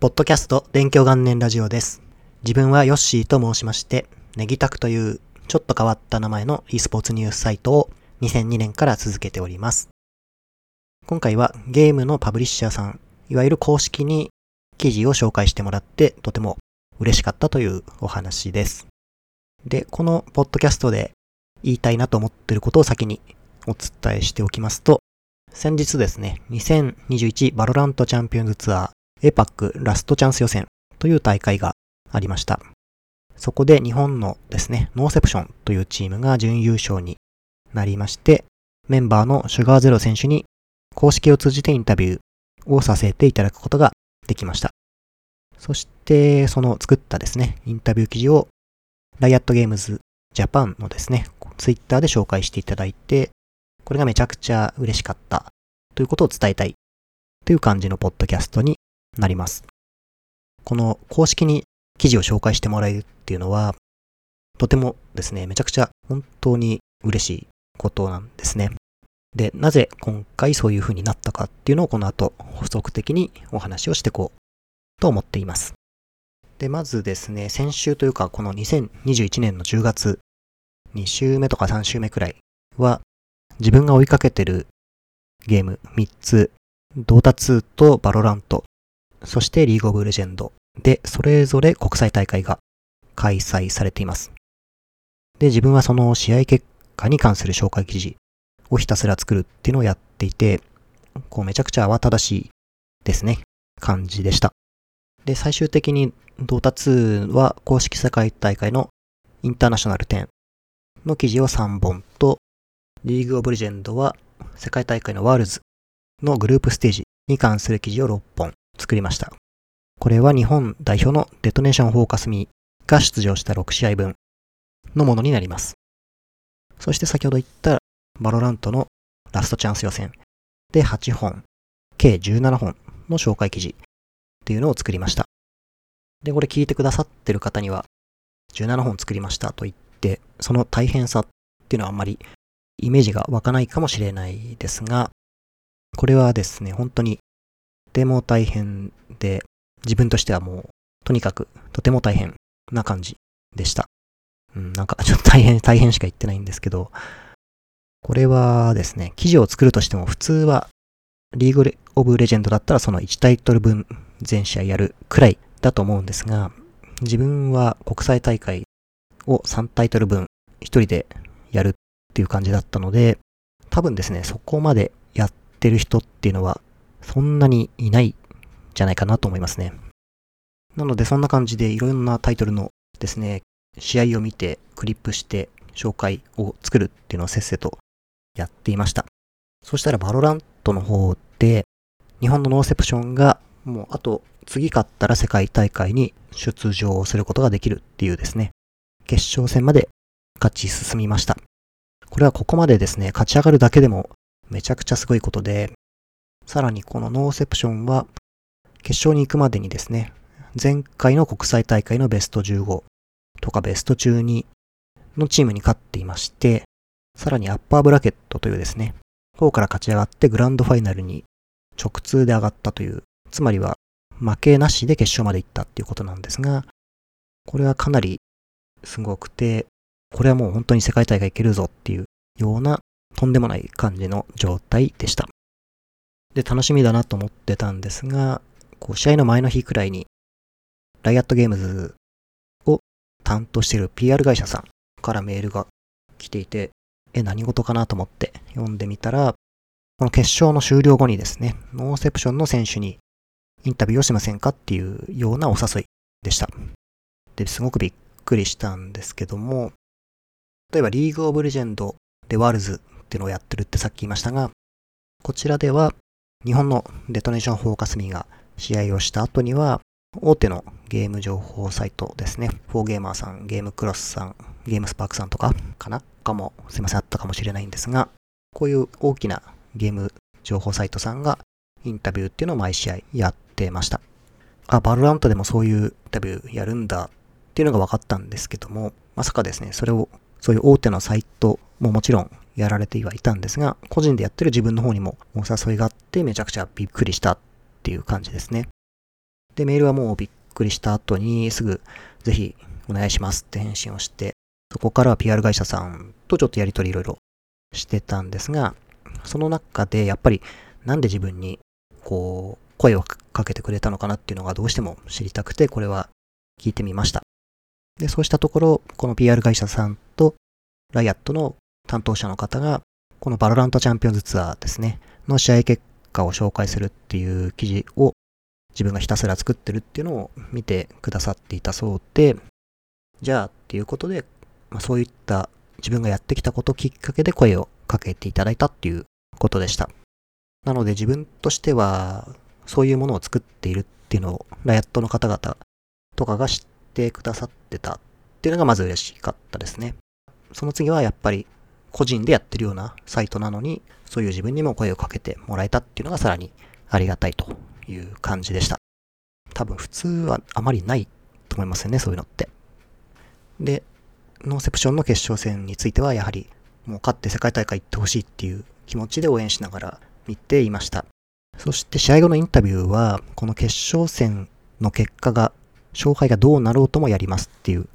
ポッドキャスト勉強元年ラジオです。自分はヨッシーと申しまして、ネギタクというちょっと変わった名前の e スポーツニュースサイトを2002年から続けております。今回はゲームのパブリッシャーさん、いわゆる公式に記事を紹介してもらってとても嬉しかったというお話です。で、このポッドキャストで言いたいなと思っていることを先にお伝えしておきますと、先日ですね、2021バロラントチャンピオンズツアー APAC ラストチャンス予選という大会がありました。そこで日本のですね、ノーセプションというチームが準優勝になりまして、メンバーのシュガーゼロ選手に公式を通じてインタビューをさせていただくことができました。そして、その作ったですね、インタビュー記事をライアットゲームズジャパンのですね、ツイッターで紹介していただいて、これがめちゃくちゃ嬉しかったということを伝えたいという感じのポッドキャストになります。この公式に記事を紹介してもらえるっていうのは、とてもですね、めちゃくちゃ本当に嬉しいことなんですね。で、なぜ今回そういう風になったかっていうのをこの後補足的にお話をしていこうと思っています。で、まずですね、先週というかこの2021年の10月、2週目とか3週目くらいは、自分が追いかけてるゲーム3つ、ドータ2とバロラント、そしてリーグオブレジェンドで、それぞれ国際大会が開催されています。で、自分はその試合結果に関する紹介記事をひたすら作るっていうのをやっていて、こうめちゃくちゃ慌ただしいですね、感じでした。で、最終的にドータ2は公式世界大会のインターナショナル10の記事を3本と、リーグオブレジェンドは世界大会のワールズのグループステージに関する記事を6本作りました。これは日本代表のデトネーションフォーカスミが出場した6試合分のものになります。そして先ほど言ったバロラントのラストチャンス予選で8本、計17本の紹介記事っていうのを作りました。で、これ聞いてくださってる方には17本作りましたと言って、その大変さっていうのはあんまりイメージが湧かないかもしれないですが、これはですね、本当にとても大変で、自分としてはもう、とにかくとても大変な感じでした。うん、なんか ちょっと大変、大変しか言ってないんですけど、これはですね、記事を作るとしても普通は、リーグオブレジェンドだったらその1タイトル分全試合やるくらいだと思うんですが、自分は国際大会を3タイトル分1人でやるっていう感じだったので、多分ですね、そこまでやってる人っていうのはそんなにいないじゃないかなと思いますね。なのでそんな感じでいろんなタイトルのですね、試合を見てクリップして紹介を作るっていうのをせっせとやっていました。そしたらバロラントの方で日本のノーセプションがもうあと次勝ったら世界大会に出場することができるっていうですね、決勝戦まで勝ち進みました。これはここまでですね、勝ち上がるだけでもめちゃくちゃすごいことで、さらにこのノーセプションは決勝に行くまでにですね、前回の国際大会のベスト15とかベスト12のチームに勝っていまして、さらにアッパーブラケットというですね、方から勝ち上がってグランドファイナルに直通で上がったという、つまりは負けなしで決勝まで行ったっていうことなんですが、これはかなりすごくて、これはもう本当に世界大会行けるぞっていうようなとんでもない感じの状態でした。で、楽しみだなと思ってたんですが、こう試合の前の日くらいに、ライアットゲームズを担当している PR 会社さんからメールが来ていて、え、何事かなと思って読んでみたら、この決勝の終了後にですね、ノーセプションの選手にインタビューをしませんかっていうようなお誘いでした。で、すごくびっくりしたんですけども、例えばリーグオブレジェンドでワールズっていうのをやってるってさっき言いましたが、こちらでは日本のデトネーションフォーカスミーが試合をした後には、大手のゲーム情報サイトですね、フォーゲーマーさん、ゲームクロスさん、ゲームスパークさんとかかなかも、すいません、あったかもしれないんですが、こういう大きなゲーム情報サイトさんがインタビューっていうのを毎試合やってました。あ、バルラントでもそういうインタビューやるんだっていうのが分かったんですけども、まさかですね、それを、そういう大手のサイトももちろんやられてはいたんですが、個人でやってる自分の方にもお誘いがあってめちゃくちゃびっくりしたっていう感じですね。で、メールはもうびっくりした後にすぐぜひお願いしますって返信をして、そこからは PR 会社さんとちょっとやりとりいろいろしてたんですが、その中でやっぱりなんで自分にこう声をかけてくれたのかなっていうのがどうしても知りたくて、これは聞いてみました。で、そうしたところ、この PR 会社さんと Riot の担当者の方が、この VALORANT Champions Tour ですね、の試合結果を紹介するっていう記事を自分がひたすら作ってるっていうのを見てくださっていたそうで、じゃあっていうことで、まあ、そういった自分がやってきたことをきっかけで声をかけていただいたっていうことでした。なので自分としては、そういうものを作っているっていうのを、ライアットの方々とかが知ってくださってたっていうのがまず嬉しかったですね。その次はやっぱり個人でやってるようなサイトなのに、そういう自分にも声をかけてもらえたっていうのがさらにありがたいという感じでした。多分普通はあまりないと思いますよね、そういうのって。で、ノーセプションの決勝戦についてはやはりもう勝って世界大会行ってほしいっていう気持ちで応援しながら見ていました。そして試合後のインタビューは、この決勝戦の結果が、勝敗がどうなろうともやりますっていう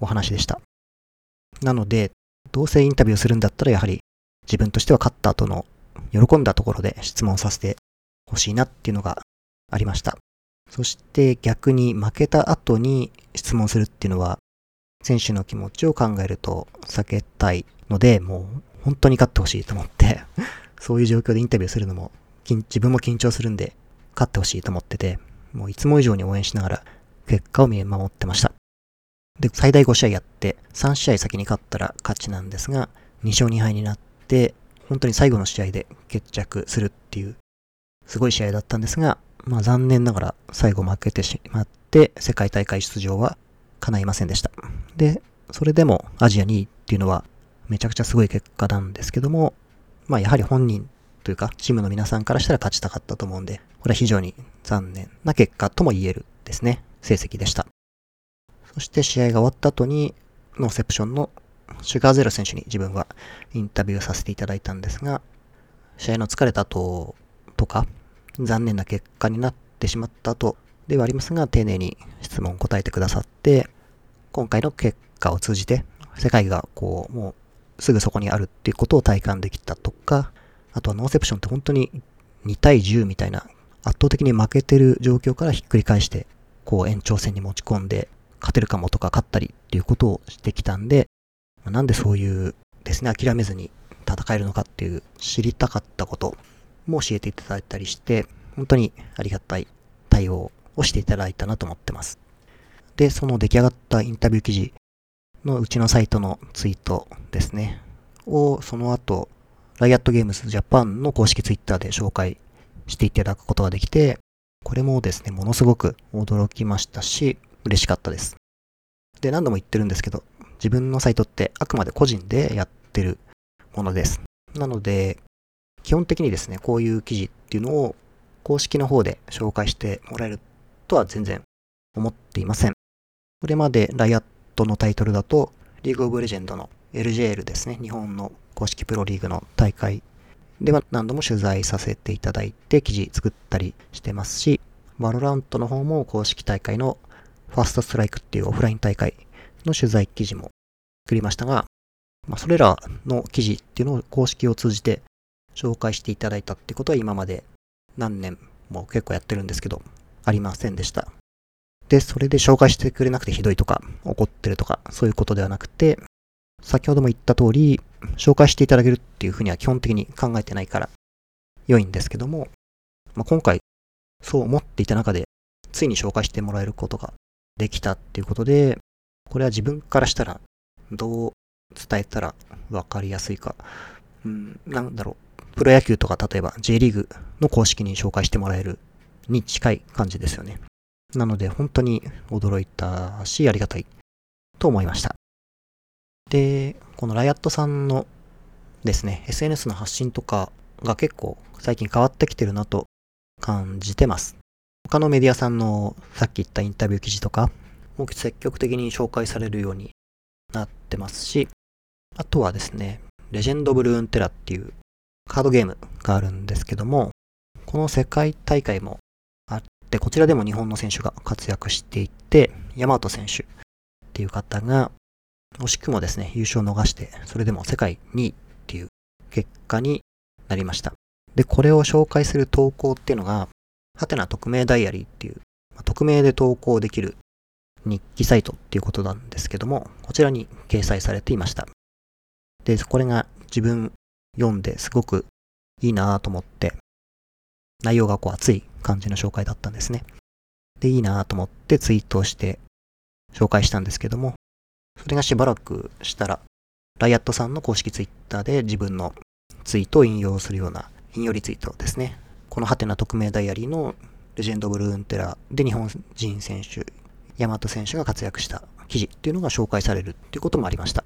お話でした。なので、どうせインタビューするんだったらやはり自分としては勝った後の喜んだところで質問させてほしいなっていうのがありました。そして逆に負けた後に質問するっていうのは選手の気持ちを考えると避けたいので、もう本当に勝ってほしいと思って そういう状況でインタビューするのも自分も緊張するんで勝ってほしいと思ってて、もういつも以上に応援しながら結果を見守ってました。で、最大5試合やって、3試合先に勝ったら勝ちなんですが、2勝2敗になって、本当に最後の試合で決着するっていう、すごい試合だったんですが、まあ残念ながら最後負けてしまって、世界大会出場は叶いませんでした。で、それでもアジア2位っていうのはめちゃくちゃすごい結果なんですけども、まあやはり本人というか、チームの皆さんからしたら勝ちたかったと思うんで、これは非常に残念な結果とも言えるですね、成績でした。そして試合が終わった後に、ノーセプションのシュガーゼロ選手に自分はインタビューさせていただいたんですが、試合の疲れた後とか、残念な結果になってしまった後ではありますが、丁寧に質問を答えてくださって、今回の結果を通じて、世界がこう、もうすぐそこにあるっていうことを体感できたとか、あとはノーセプションって本当に2対10みたいな圧倒的に負けてる状況からひっくり返して、こう延長戦に持ち込んで、勝てるかもとか勝ったりっていうことをしてきたんで、なんでそういうですね、諦めずに戦えるのかっていう知りたかったことも教えていただいたりして、本当にありがたい対応をしていただいたなと思ってます。で、その出来上がったインタビュー記事のうちのサイトのツイートですね、をその後ライアットゲームズジャパンの公式ツイッターで紹介していただくことができて、これもですね、ものすごく驚きましたし、嬉しかったです。で、何度も言ってるんですけど、自分のサイトってあくまで個人でやってるものです。なので、基本的にですね、こういう記事っていうのを公式の方で紹介してもらえるとは全然思っていません。これまでライアットのタイトルだと、リーグオブレジェンドの LJL ですね、日本の公式プロリーグの大会では何度も取材させていただいて記事作ったりしてますし、 VALORANT の方も公式大会の First Strike っていうオフライン大会の取材記事も作りましたが、まあ、それらの記事っていうのを公式を通じて紹介していただいたってことは今まで何年も結構やってるんですけど、ありませんでした。で、それで紹介してくれなくてひどいとか、怒ってるとか、そういうことではなくて、先ほども言った通り、紹介していただけるっていうふうには基本的に考えてないから良いんですけども、まあ、今回そう思っていた中で、ついに紹介してもらえることができたっていうことで、これは自分からしたらどう伝えたら分かりやすいか。うん、なんだろう。プロ野球とか例えば J リーグの公式に紹介してもらえるに近い感じですよね。なので本当に驚いたしありがたいと思いました。で、このライアットさんのですね、SNS の発信とかが結構最近変わってきてるなと感じてます。他のメディアさんのさっき言ったインタビュー記事とか、も積極的に紹介されるようになってますし、あとはですね、レジェンド・ブルーン・テラっていうカードゲームがあるんですけども、この世界大会もあって、こちらでも日本の選手が活躍していて、ヤマト選手っていう方が、惜しくもですね、優勝を逃して、それでも世界2位っていう結果になりました。で、これを紹介する投稿っていうのが、ハテナ匿名ダイアリーっていうま、匿名で投稿できる日記サイトっていうことなんですけども、こちらに掲載されていました。で、これが自分読んですごくいいなぁと思って、内容がこう熱い感じの紹介だったんですね。で、いいなぁと思ってツイートをして紹介したんですけども、それがしばらくしたら、ライアットさんの公式ツイッターで自分のツイートを引用するような引用リツイートですね。このハテナ匿名ダイアリーのレジェンド・ブルーンテラで日本人選手、ヤマト選手が活躍した記事っていうのが紹介されるっていうこともありました。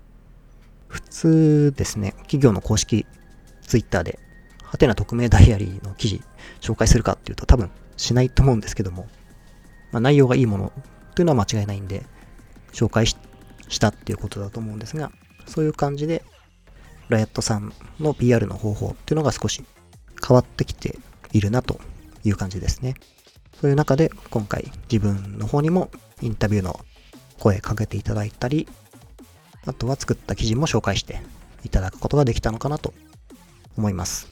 普通ですね、企業の公式ツイッターで、ハテナ匿名ダイアリーの記事紹介するかっていうと多分しないと思うんですけども、まあ、内容がいいものというのは間違いないんで、紹介したっていうことだと思うんですが、そういう感じで、ライアットさんの PR の方法っていうのが少し変わってきているなという感じですね。そういう中で今回自分の方にもインタビューの声かけていただいたり、あとは作った記事も紹介していただくことができたのかなと思います。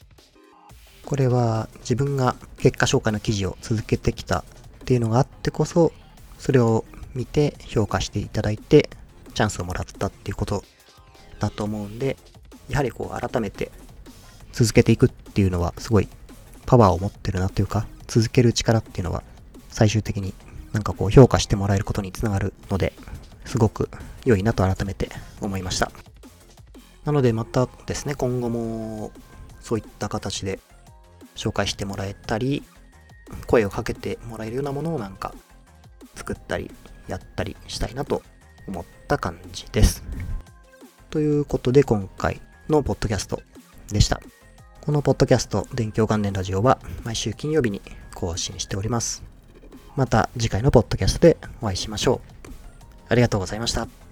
これは自分が結果紹介の記事を続けてきたっていうのがあってこそ、それを見て評価していただいて、チャンスをもらったっていうことだと思うんで、やはりこう改めて続けていくっていうのはすごいパワーを持ってるなというか、続ける力っていうのは最終的になんかこう評価してもらえることにつながるので、すごく良いなと改めて思いました。なのでまたですね、今後もそういった形で紹介してもらえたり、声をかけてもらえるようなものをなんか作ったりやったりしたいなと思った感じです。ということで今回のポッドキャストでした。このポッドキャスト、勉強関連ラジオは毎週金曜日に更新しております。また次回のポッドキャストでお会いしましょう。ありがとうございました。